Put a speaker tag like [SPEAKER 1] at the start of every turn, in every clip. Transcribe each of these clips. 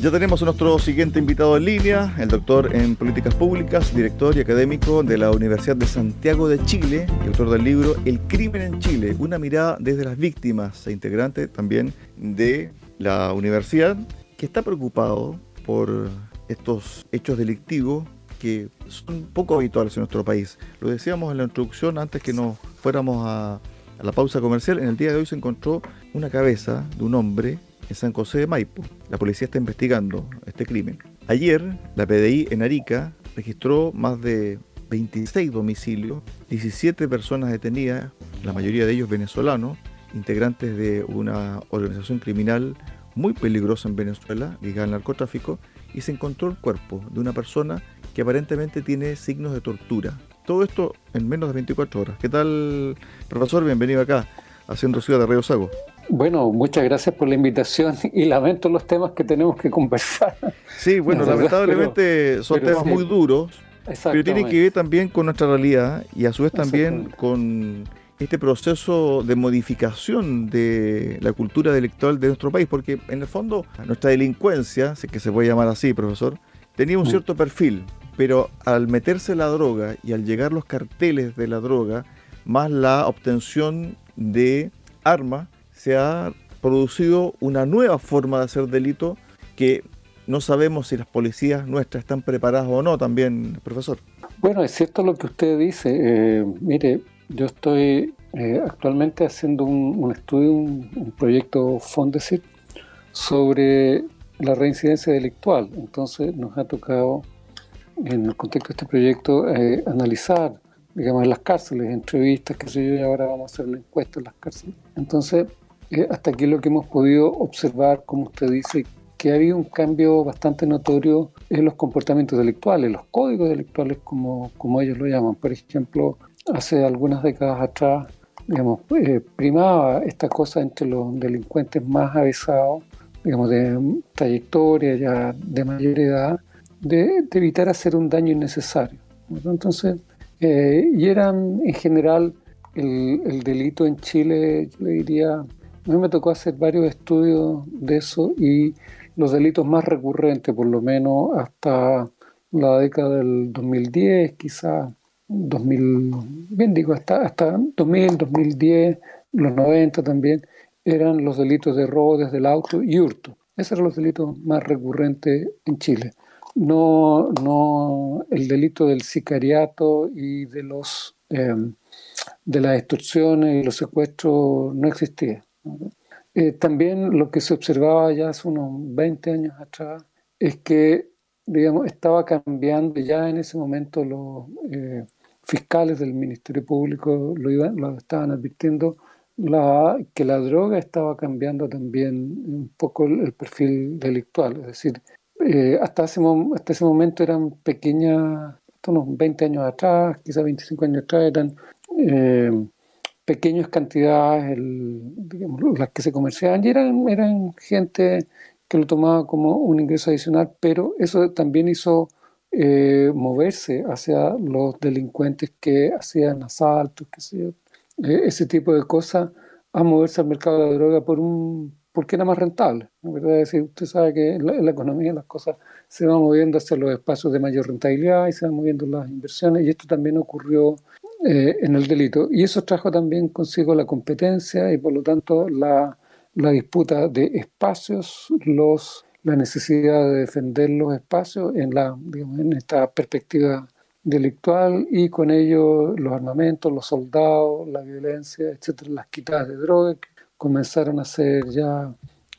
[SPEAKER 1] Ya tenemos a nuestro siguiente invitado en línea, el doctor en políticas públicas, director y académico de la Universidad de Santiago de Chile, y autor del libro El crimen en Chile, una mirada desde las víctimas e integrante también de la universidad, que está preocupado por estos hechos delictivos que son poco habituales en nuestro país. Lo decíamos en la introducción antes que nos fuéramos a, a la pausa comercial. En el día de hoy se encontró una cabeza de un hombre en San José de Maipo. La policía está investigando este crimen. Ayer, la PDI en Arica registró más de 26 domicilios, 17 personas detenidas, la mayoría de ellos venezolanos, integrantes de una organización criminal muy peligrosa en Venezuela, ligada al narcotráfico, y se encontró el cuerpo de una persona que aparentemente tiene signos de tortura. Todo esto en menos de 24 horas. ¿Qué tal, profesor? Bienvenido acá, haciendo Ciudad de Río Sago.
[SPEAKER 2] Bueno, muchas gracias por la invitación y lamento los temas que tenemos que conversar.
[SPEAKER 1] Sí, bueno, lamentablemente son temas muy duros, pero tienen que ver también con nuestra realidad y a su vez también con este proceso de modificación de la cultura delictual de nuestro país, porque en el fondo nuestra delincuencia, sé que se puede llamar así, profesor, tenía un mm. cierto perfil, pero al meterse la droga y al llegar los carteles de la droga, más la obtención de armas, se ha producido una nueva forma de hacer delito que no sabemos si las policías nuestras están preparadas o no también, profesor.
[SPEAKER 2] Bueno, es cierto lo que usted dice. Eh, mire, yo estoy eh, actualmente haciendo un, estudio, un, proyecto Fondesit sobre la reincidencia delictual. Entonces nos ha tocado, en el contexto de este proyecto, eh, analizar, digamos, las cárceles, entrevistas, que sé yo, y ahora vamos a hacer una encuesta en las cárceles. Entonces, hasta aquí lo que hemos podido observar, como usted dice, que ha habido un cambio bastante notorio en los comportamientos delictuales, los códigos delictuales como, como ellos lo llaman. Por ejemplo, hace algunas décadas atrás, digamos, eh, primaba esta cosa entre los delincuentes más avisados, digamos, de trayectoria ya de mayor edad, de, evitar hacer un daño innecesario. Entonces, eh, y eran en general el, el delito en Chile, yo le diría, a mí me tocó hacer varios estudios de eso y los delitos más recurrentes, por lo menos hasta la década del 2010, quizás 2000, bien digo, hasta, hasta 2000, 2010, los 90 también, eran los delitos de robo desde el auto y hurto. Esos eran los delitos más recurrentes en Chile. No, no el delito del sicariato y de los eh, de las extorsiones y los secuestros no existía. Eh, también lo que se observaba ya hace unos 20 años atrás es que, digamos, estaba cambiando ya en ese momento los eh, fiscales del Ministerio Público lo, iban, lo estaban advirtiendo la, que la droga estaba cambiando también un poco el, perfil delictual. Es decir, eh, hasta, ese, hasta momento eran pequeñas, unos 20 años atrás, quizás 25 años atrás, eran pequeñas cantidades digamos, las que se comerciaban y eran, eran gente que lo tomaba como un ingreso adicional, pero eso también hizo eh, moverse hacia los delincuentes que hacían asaltos, que eh, ese tipo de cosas, a moverse al mercado de la droga por un porque era más rentable. ¿verdad? Es decir, usted sabe que en la, economía las cosas se van moviendo hacia los espacios de mayor rentabilidad y se van moviendo las inversiones, y esto también ocurrió eh, en el delito. Y eso trajo también consigo la competencia y por lo tanto la, la disputa de espacios, los, la necesidad de defender los espacios en, la, digamos, en esta perspectiva delictual y con ello los armamentos, los soldados, la violencia, etcétera, las quitadas de drogas comenzaron a ser ya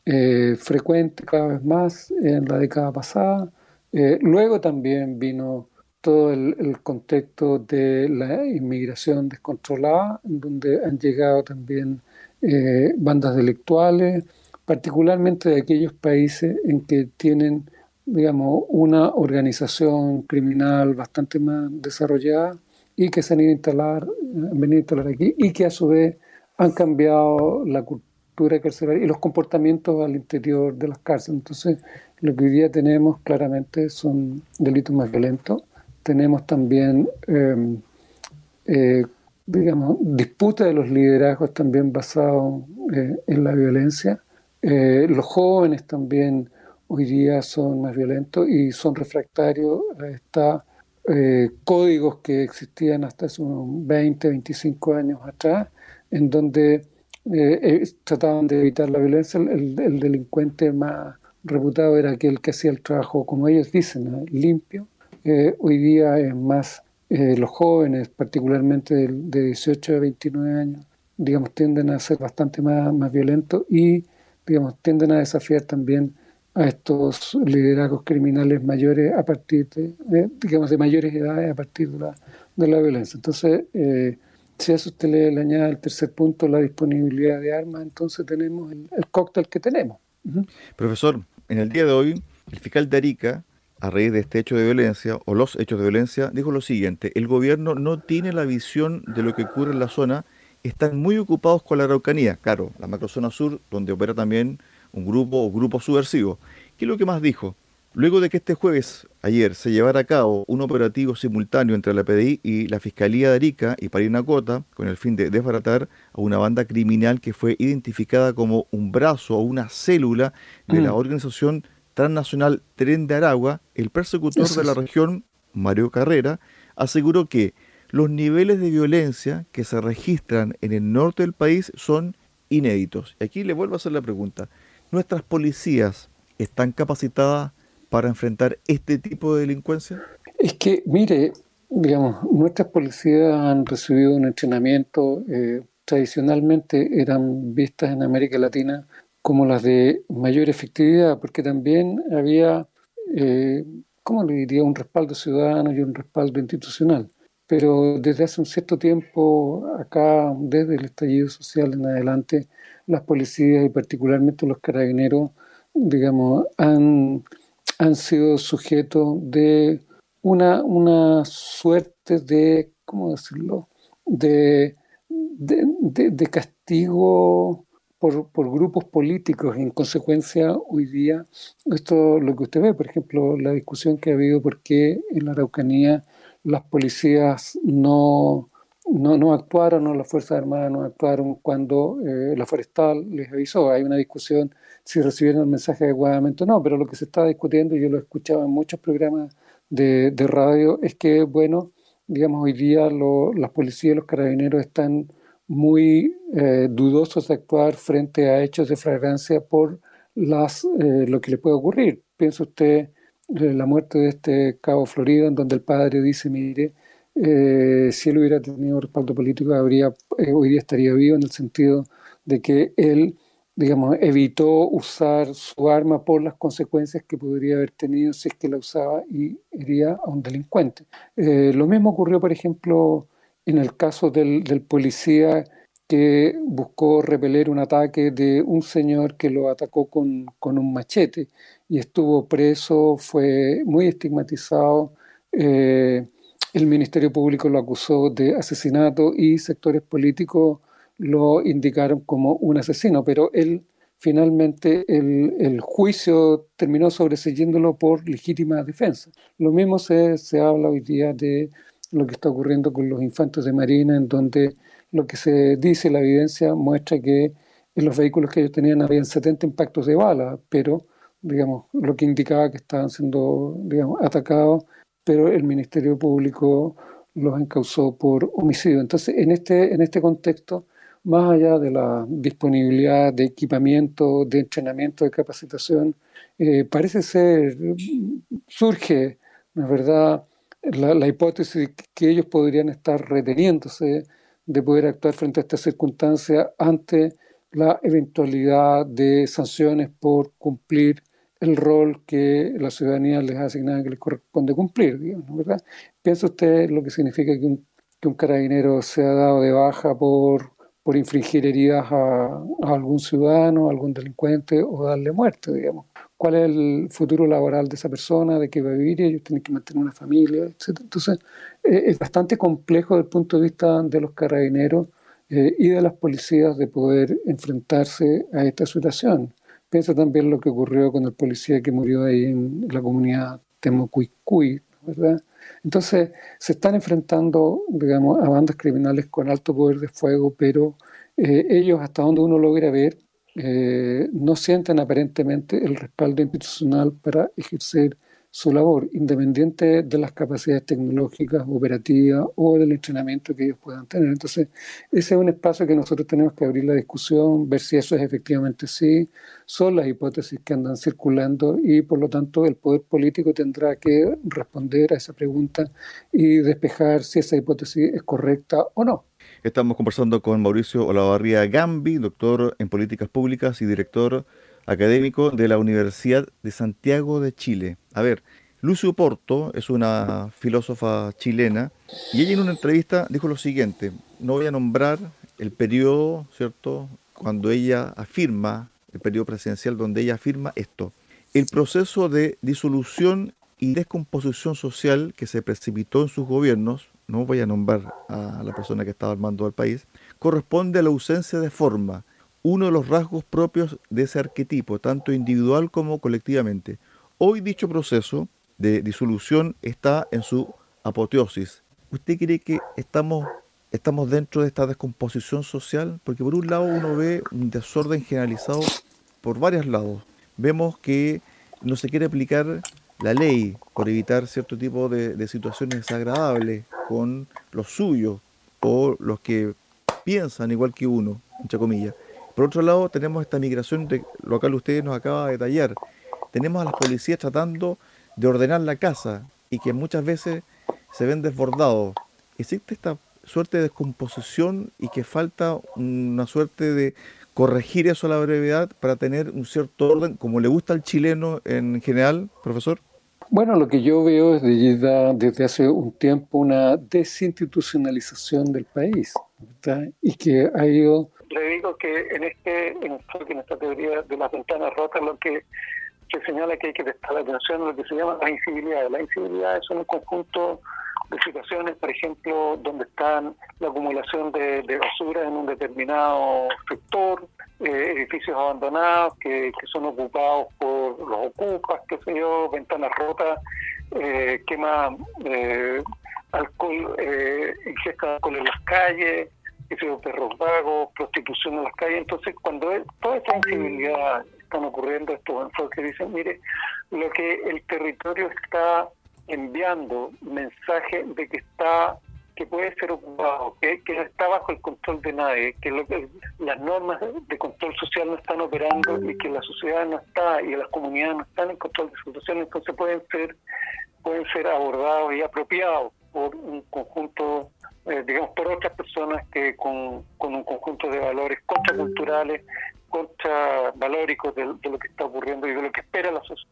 [SPEAKER 2] eh, frecuentes cada vez más en la década pasada. Eh, luego también vino todo el, contexto de la inmigración descontrolada, en donde han llegado también eh, bandas delictuales, particularmente de aquellos países en que tienen, digamos, una organización criminal bastante más desarrollada y que se han ido a instalar, han venido a instalar aquí y que a su vez han cambiado la cultura carcelaria y los comportamientos al interior de las cárceles. Entonces, lo que hoy día tenemos claramente son delitos más violentos tenemos también, em, eh, digamos, disputa de los liderazgos también basados eh, en la violencia. Eh, los jóvenes también hoy día son más violentos y son refractarios a estos eh, códigos que existían hasta hace unos 20, 25 años atrás, en donde eh, trataban de evitar la violencia. El, delincuente más reputado era aquel que hacía el trabajo, como ellos dicen, limpio. hoy día es más los jóvenes, particularmente de, de 18 a 29 años, digamos, tienden a ser bastante más, más violentos y, digamos, tienden a desafiar también a estos liderazgos criminales mayores a partir de, digamos, de mayores edades a partir de la, de la violencia. Entonces, eh, si a eso usted le, añade el tercer punto, la disponibilidad de armas, entonces tenemos el, cóctel que tenemos.
[SPEAKER 1] Profesor, en el día de hoy, el fiscal de Arica, a raíz de este hecho de violencia o los hechos de violencia, dijo lo siguiente, el gobierno no tiene la visión de lo que ocurre en la zona están muy ocupados con la Araucanía, claro, la macrozona sur, donde opera también un grupo o grupos subversivos. ¿Qué es lo que más dijo? Luego de que este jueves, ayer, se llevara a cabo un operativo simultáneo entre la PDI y la Fiscalía de Arica y Parinacota, con el fin de desbaratar a una banda criminal que fue identificada como un brazo o una célula de la mm. organización transnacional Tren de Aragua, el persecutor de la región, Mario Carrera, aseguró que los niveles de violencia que se registran en el norte del país son inéditos. Y aquí le vuelvo a hacer la pregunta. ¿Nuestras policías están capacitadas para enfrentar este tipo de delincuencia?
[SPEAKER 2] Es que, mire, digamos, nuestras policías han recibido un entrenamiento, eh, tradicionalmente eran vistas en América Latina como las de mayor efectividad, porque también había, eh, ¿cómo le diría?, un respaldo ciudadano y un respaldo institucional pero desde hace un cierto tiempo, acá, desde el estallido social en adelante, las policías y particularmente los carabineros, digamos, han, han sido sujetos de una, una suerte de, ¿cómo decirlo?, de, de, castigo por, por, grupos políticos. En consecuencia, hoy día, esto lo que usted ve, por ejemplo, la discusión que ha habido por qué en la Araucanía las policías no, no, no actuaron o las Fuerzas Armadas no actuaron cuando eh, la forestal les avisó. Hay una discusión si recibieron el mensaje adecuadamente o no, pero lo que se está discutiendo, yo lo escuchaba en muchos programas de, radio, es que, bueno, digamos, hoy día las policías y los carabineros están muy eh, dudosos de actuar frente a hechos de fragancia por las, eh, lo que le puede ocurrir. Piensa usted la muerte de este cabo Florida, en donde el padre dice, mire, eh, si él hubiera tenido respaldo político, habría, eh, hoy día estaría vivo en el sentido de que él, digamos, evitó usar su arma por las consecuencias que podría haber tenido si es que la usaba y iría a un delincuente. Eh, lo mismo ocurrió, por ejemplo, en el caso del, policía que buscó repeler un ataque de un señor que lo atacó con, con un machete y estuvo preso, fue muy estigmatizado. Eh, el Ministerio Público lo acusó de asesinato y sectores políticos lo indicaron como un asesino, pero él finalmente el, juicio terminó sobreseyéndolo por legítima defensa. Lo mismo se, se habla hoy día de lo que está ocurriendo con los infantes de Marina, en donde lo que se dice, la evidencia muestra que en los vehículos que ellos tenían habían 70 impactos de bala, pero digamos, lo que indicaba que estaban siendo digamos, atacados, pero el Ministerio Público los encausó por homicidio. Entonces, en este, en este contexto, más allá de la disponibilidad de equipamiento, de entrenamiento, de capacitación, eh, parece ser, surge, la verdad, la, la hipótesis que ellos podrían estar reteniéndose de poder actuar frente a esta circunstancia ante la eventualidad de sanciones por cumplir el rol que la ciudadanía les ha asignado que les corresponde cumplir, digamos, ¿verdad? ¿Piensa usted lo que significa que un, que un carabinero sea dado de baja por, por infringir heridas a, algún ciudadano, a algún delincuente o darle muerte, digamos? ¿Cuál es el futuro laboral de esa persona? ¿De qué va a vivir? Ellos tienen que mantener una familia, etc. Entonces, eh, es bastante complejo desde el punto de vista de los carabineros eh, y de las policías de poder enfrentarse a esta situación. Piensa también lo que ocurrió con el policía que murió ahí en la comunidad Temocuicuy, ¿verdad? Entonces, se están enfrentando, digamos, a bandas criminales con alto poder de fuego, pero eh, ellos, hasta donde uno logra ver,
[SPEAKER 3] eh, no sienten aparentemente el respaldo institucional para ejercer su labor, independiente de las capacidades tecnológicas, operativas o del entrenamiento que ellos puedan tener. Entonces, ese es un espacio que nosotros tenemos que abrir la discusión, ver si eso es efectivamente sí, son las hipótesis que andan circulando y por lo tanto el poder político tendrá que responder a esa pregunta y despejar si esa hipótesis es correcta o no.
[SPEAKER 1] Estamos conversando con Mauricio Olavarría Gambi, doctor en políticas públicas y director académico de la Universidad de Santiago de Chile. A ver, Lucio Porto es una filósofa chilena y ella en una entrevista dijo lo siguiente, no voy a nombrar el periodo, ¿cierto?, cuando ella afirma, el periodo presidencial donde ella afirma esto, el proceso de disolución y descomposición social que se precipitó en sus gobiernos, no voy a nombrar a la persona que estaba armando al país, corresponde a la ausencia de forma, uno de los rasgos propios de ese arquetipo, tanto individual como colectivamente. Hoy dicho proceso de disolución está en su apoteosis. ¿Usted cree que estamos, estamos dentro de esta descomposición social? Porque por un lado uno ve un desorden generalizado por varios lados. Vemos que no se quiere aplicar la ley por evitar cierto tipo de, de situaciones desagradables con los suyos o los que piensan igual que uno, entre comillas. Por otro lado, tenemos esta migración de, local, usted nos acaba de detallar. Tenemos a las policías tratando de ordenar la casa y que muchas veces se ven desbordados. ¿Existe esta suerte de descomposición y que falta una suerte de corregir eso a la brevedad para tener un cierto orden, como le gusta al chileno en general, profesor?
[SPEAKER 3] Bueno, lo que yo veo es desde, desde hace un tiempo una desinstitucionalización del país y que ha ido
[SPEAKER 2] le digo que en este enfoque, en esta teoría de las ventanas rotas, lo que se señala que hay que prestar atención a lo que se llama la incivilidad. La incivilidad son un conjunto de situaciones, por ejemplo, donde están la acumulación de, basura en un determinado sector, eh, edificios abandonados que, son ocupados por los ocupas, qué sé yo, ventanas rotas, eh, quema eh, alcohol, eh, ingesta de alcohol en las calles, perros vagos, prostitución en las calles. Entonces, cuando toda esta incivilidad están ocurriendo, estos enfoques dicen, mire, lo que el territorio está enviando mensaje de que está que puede ser ocupado, que, que no está bajo el control de nadie, que, lo que las normas de control social no están operando y que la sociedad no está y las comunidades no están en control de su situación, entonces pueden ser pueden ser abordados y apropiados por un conjunto eh, digamos, por otras personas que con, un conjunto de valores contraculturales, contravalóricos de, de lo que está ocurriendo y de lo que espera la sociedad.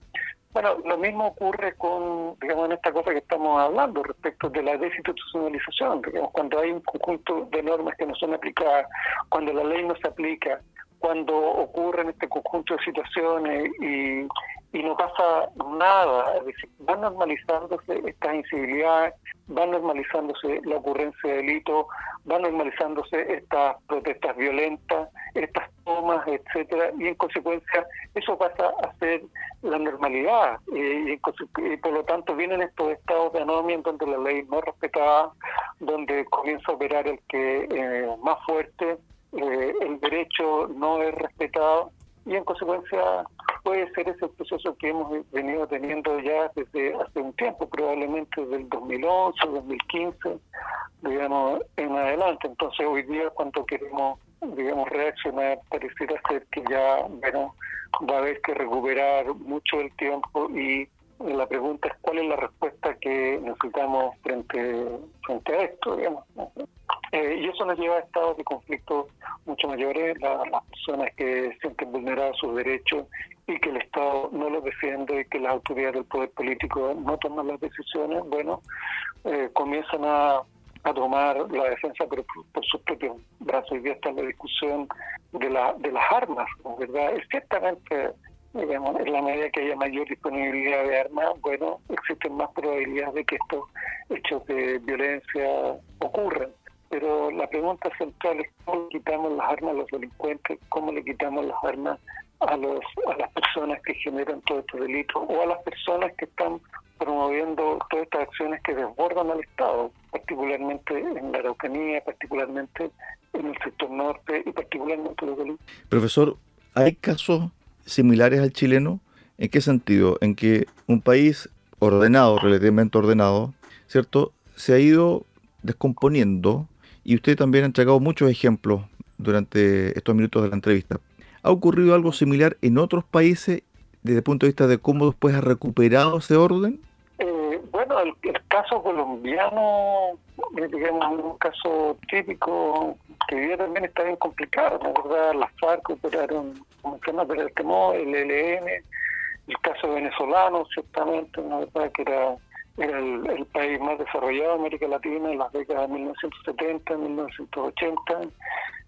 [SPEAKER 2] Bueno, lo mismo ocurre con, digamos, en esta cosa que estamos hablando respecto de la desinstitucionalización, digamos, cuando hay un conjunto de normas que no son aplicadas, cuando la ley no se aplica, cuando ocurren este conjunto de situaciones y, y no pasa nada, es decir, van normalizándose estas incivilidades, va normalizándose la ocurrencia de delitos, va normalizándose estas protestas violentas, estas tomas, etcétera, y en consecuencia eso pasa a ser la normalidad, y, por lo tanto vienen estos estados de anomia en donde la ley no es respetada, donde comienza a operar el que eh, más fuerte, eh, el derecho no es respetado, y en consecuencia puede ser ese proceso que hemos venido teniendo ya desde hace un tiempo, probablemente desde el 2011, 2015, digamos, en adelante. Entonces hoy día cuando queremos, digamos, reaccionar, pareciera ser que ya, bueno, va a haber que recuperar mucho el tiempo y la pregunta es cuál es la respuesta que necesitamos frente, frente a esto, digamos. Eh, y eso nos lleva a estados de conflicto mucho mayores, las personas que sienten vulnerados sus derechos y que el Estado no los defiende y que las autoridades del poder político no toman las decisiones, bueno, eh, comienzan a, tomar la defensa por, por sus propios brazos. Y ya está la discusión de, la, de las armas, ¿verdad? Ciertamente digamos, en la medida que haya mayor disponibilidad de armas, bueno, existen más probabilidades de que estos hechos de violencia ocurran. Pero la pregunta central es cómo quitamos las armas a los delincuentes, cómo le quitamos las armas a, los, a las personas que generan todos estos delitos o a las personas que están promoviendo todas estas acciones que desbordan al Estado, particularmente en la Araucanía, particularmente en el sector norte y particularmente los delitos.
[SPEAKER 1] Profesor, ¿hay casos similares al chileno? ¿En qué sentido? En que un país ordenado, relativamente ordenado, ¿cierto? Se ha ido descomponiendo y usted también ha entregado muchos ejemplos durante estos minutos de la entrevista. ¿Ha ocurrido algo similar en otros países desde el punto de vista de cómo después ha recuperado ese orden?
[SPEAKER 2] Eh, bueno, el, caso colombiano, digamos, un caso típico que hoy también está bien complicado, ¿no? Las FARC operaron como no, pero el el ELN, el caso venezolano, ciertamente, ¿no? ¿verdad? Que era era el, país más desarrollado de América Latina en las décadas de 1970, 1980.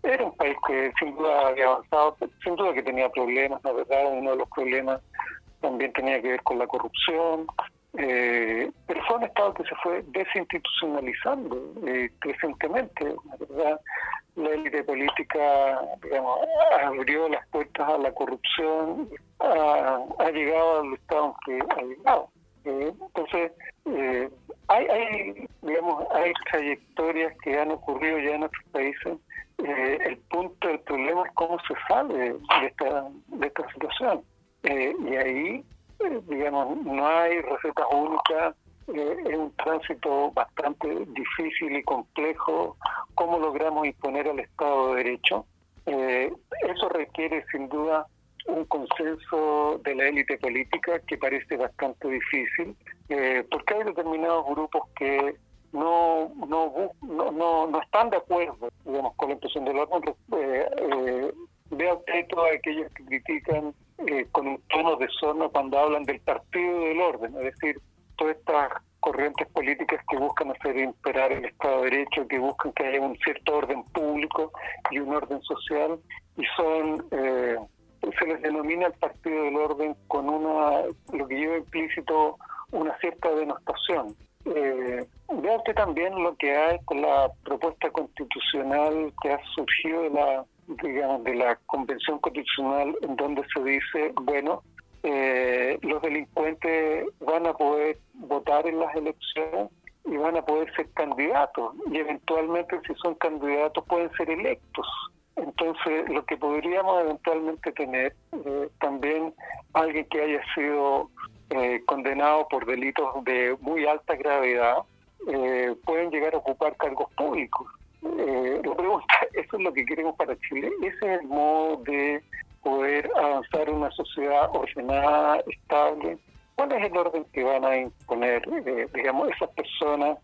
[SPEAKER 2] Era un país que sin duda había avanzado, sin duda que tenía problemas, la verdad, uno de los problemas también tenía que ver con la corrupción, eh, pero fue un Estado que se fue desinstitucionalizando eh, crecientemente, la verdad. La élite política, digamos, abrió las puertas a la corrupción, ha, ha llegado al estado que ha llegado. Eh, entonces, eh, hay, hay, digamos, hay trayectorias que han ocurrido ya en otros países. Eh, el punto el problema es cómo se sale de esta, de esta situación. y ahí, digamos, no hay recetas únicas. es un tránsito bastante difícil y complejo. ¿Cómo logramos imponer al Estado de Derecho? eso requiere, sin duda, un consenso de la élite política que parece bastante difícil, eh, porque hay determinados grupos que no no, no, no, están de acuerdo digamos con la impresión del orden. Eh, eh, usted todos aquellos que critican eh, con un tono de sorno cuando hablan del partido del orden, es decir, todas estas corrientes políticas que buscan hacer imperar el Estado de Derecho, que buscan que haya un cierto orden público y un orden social, y son eh, se les denomina el partido del orden con una lo que lleva implícito una cierta denostación. Eh, vea usted también lo que hay con la propuesta constitucional que ha surgido de la digamos de la convención constitucional en donde se dice bueno eh, los delincuentes van a poder votar en las elecciones y van a poder ser candidatos y eventualmente si son candidatos pueden ser electos entonces, lo que podríamos eventualmente tener, eh, también alguien que haya sido eh, condenado por delitos de muy alta gravedad, eh, pueden llegar a ocupar cargos públicos. la pregunta, ¿eso es lo que queremos para Chile? ¿Ese es el modo de poder avanzar una sociedad ordenada, estable? ¿Cuál es el orden que van a imponer, digamos, esas personas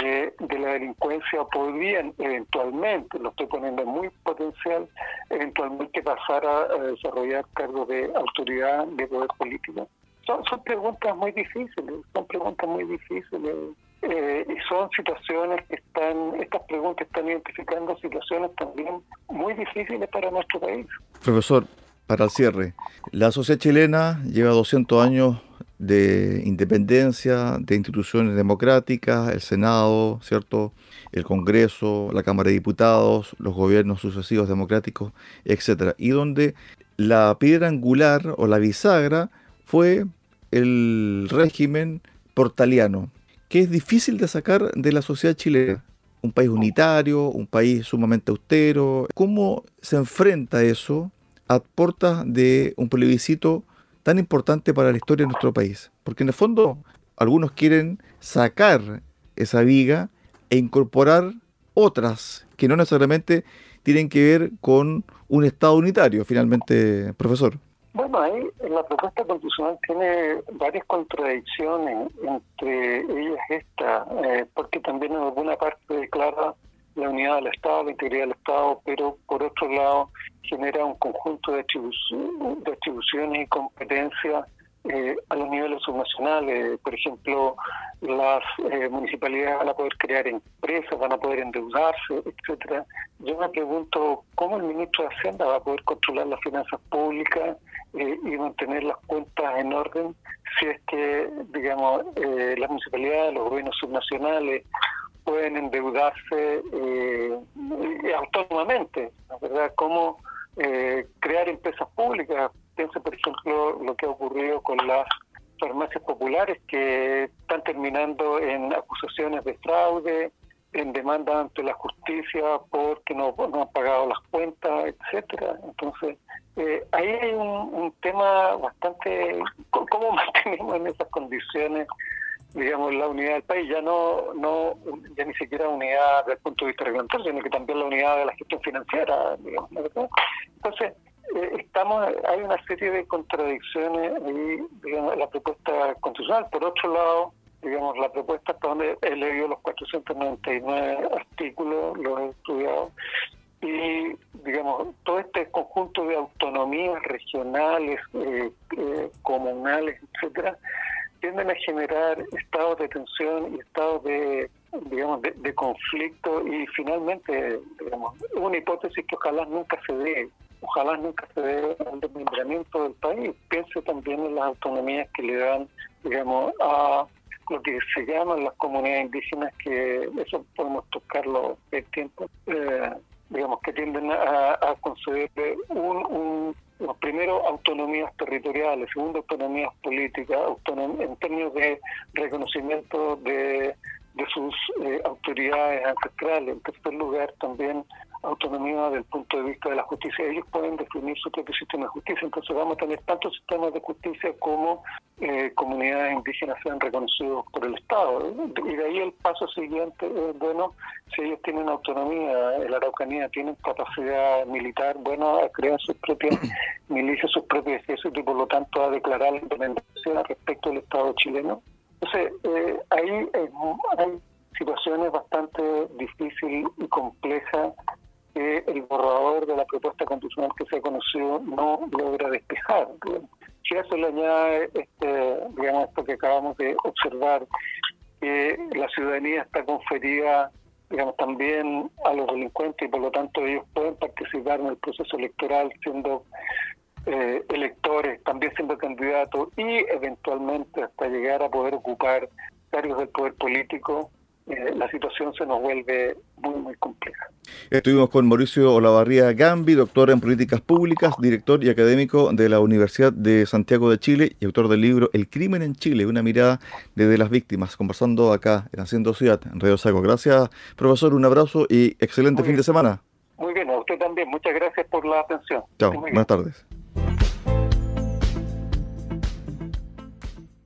[SPEAKER 2] que de la delincuencia podrían eventualmente, lo estoy poniendo muy potencial, eventualmente pasar a, desarrollar cargos de autoridad, de poder político. Son, son preguntas muy difíciles, son preguntas muy difíciles. Eh, y son situaciones que están, estas preguntas están identificando situaciones también muy difíciles para nuestro país.
[SPEAKER 1] Profesor, para el cierre, la sociedad chilena lleva 200 años de independencia, de instituciones democráticas, el Senado, ¿cierto? el Congreso, la Cámara de Diputados, los gobiernos sucesivos democráticos, etcétera, y donde la piedra angular o la bisagra fue el régimen portaliano, que es difícil de sacar de la sociedad chilena. Un país unitario, un país sumamente austero. ¿Cómo se enfrenta eso a puertas de un plebiscito tan importante para la historia de nuestro país. Porque en el fondo algunos quieren sacar esa viga e incorporar otras que no necesariamente tienen que ver con un Estado unitario, finalmente, profesor.
[SPEAKER 2] Bueno, ahí la propuesta constitucional tiene varias contradicciones, entre ellas esta, eh, porque también en alguna parte declara la unidad del Estado, la integridad del Estado, pero por otro lado genera un conjunto de, atribuciones y competencias eh, a los niveles subnacionales. Por ejemplo, las eh, municipalidades van a poder crear empresas, van a poder endeudarse, etcétera. Yo me pregunto cómo el ministro de Hacienda va a poder controlar las finanzas públicas eh, y mantener las cuentas en orden si es que, digamos, las municipalidades, los gobiernos subnacionales pueden endeudarse eh, autónomamente, ¿verdad? Cómo eh, crear empresas públicas. Piensa, por ejemplo, lo que ha ocurrido con las farmacias populares que están terminando en acusaciones de fraude, en demanda ante la justicia porque no, no han pagado las cuentas, etcétera. Entonces, eh, ahí hay un, tema bastante... ¿Cómo mantenemos en esas condiciones digamos, la unidad del país, ya no, no ya ni siquiera unidad desde el punto de vista reglamentario, sino que también la unidad de la gestión financiera, digamos, Entonces, eh, estamos, hay una serie de contradicciones ahí, digamos, la propuesta constitucional. Por otro lado, digamos, la propuesta hasta donde he leído los 499 artículos, los he estudiado, y, digamos, todo este conjunto de autonomías regionales, eh, eh, comunales, etcétera, tienden a generar estados de tensión y estados de, digamos, de, conflicto y finalmente, digamos, una hipótesis que ojalá nunca se dé, ojalá nunca se dé al desmembramiento del país. Piense también en las autonomías que le dan, digamos, a lo que se llaman las comunidades indígenas, que eso podemos tocarlo el tiempo, eh, digamos, que tienden a, a un, un primero autonomías territoriales, segundo autonomías políticas, en términos de reconocimiento de, de sus eh, autoridades ancestrales, en tercer lugar también autonomía del punto de vista de la justicia. Ellos pueden definir su propio sistema de justicia, entonces vamos a tener tanto sistemas de justicia como eh, comunidades indígenas sean reconocidos por el Estado. Y de ahí el paso siguiente es, bueno, si ellos tienen autonomía, la Araucanía tienen capacidad militar, bueno, a crear sus propias milicias, sus propios ejércitos y por lo tanto a declarar la independencia respecto del Estado chileno. Entonces, eh, ahí hay situaciones bastante difíciles y complejas que el borrador de la propuesta constitucional que se ha conocido no logra despejar. Si a eso le añade este, digamos, esto que acabamos de observar, que la ciudadanía está conferida digamos, también a los delincuentes y por lo tanto ellos pueden participar en el proceso electoral siendo eh, electores, también siendo candidatos y eventualmente hasta llegar a poder ocupar cargos del poder político eh, la situación se nos vuelve muy, muy compleja.
[SPEAKER 1] Estuvimos con Mauricio Olavarría Gambi, doctor en políticas públicas, director y académico de la Universidad de Santiago de Chile y autor del libro El crimen en Chile, una mirada desde las víctimas, conversando acá en Haciendo Ciudad, en Radio Saco. Gracias, profesor, un abrazo y excelente fin de semana.
[SPEAKER 2] Muy bien, a usted también. Muchas gracias por la atención.
[SPEAKER 1] Chao, buenas tardes.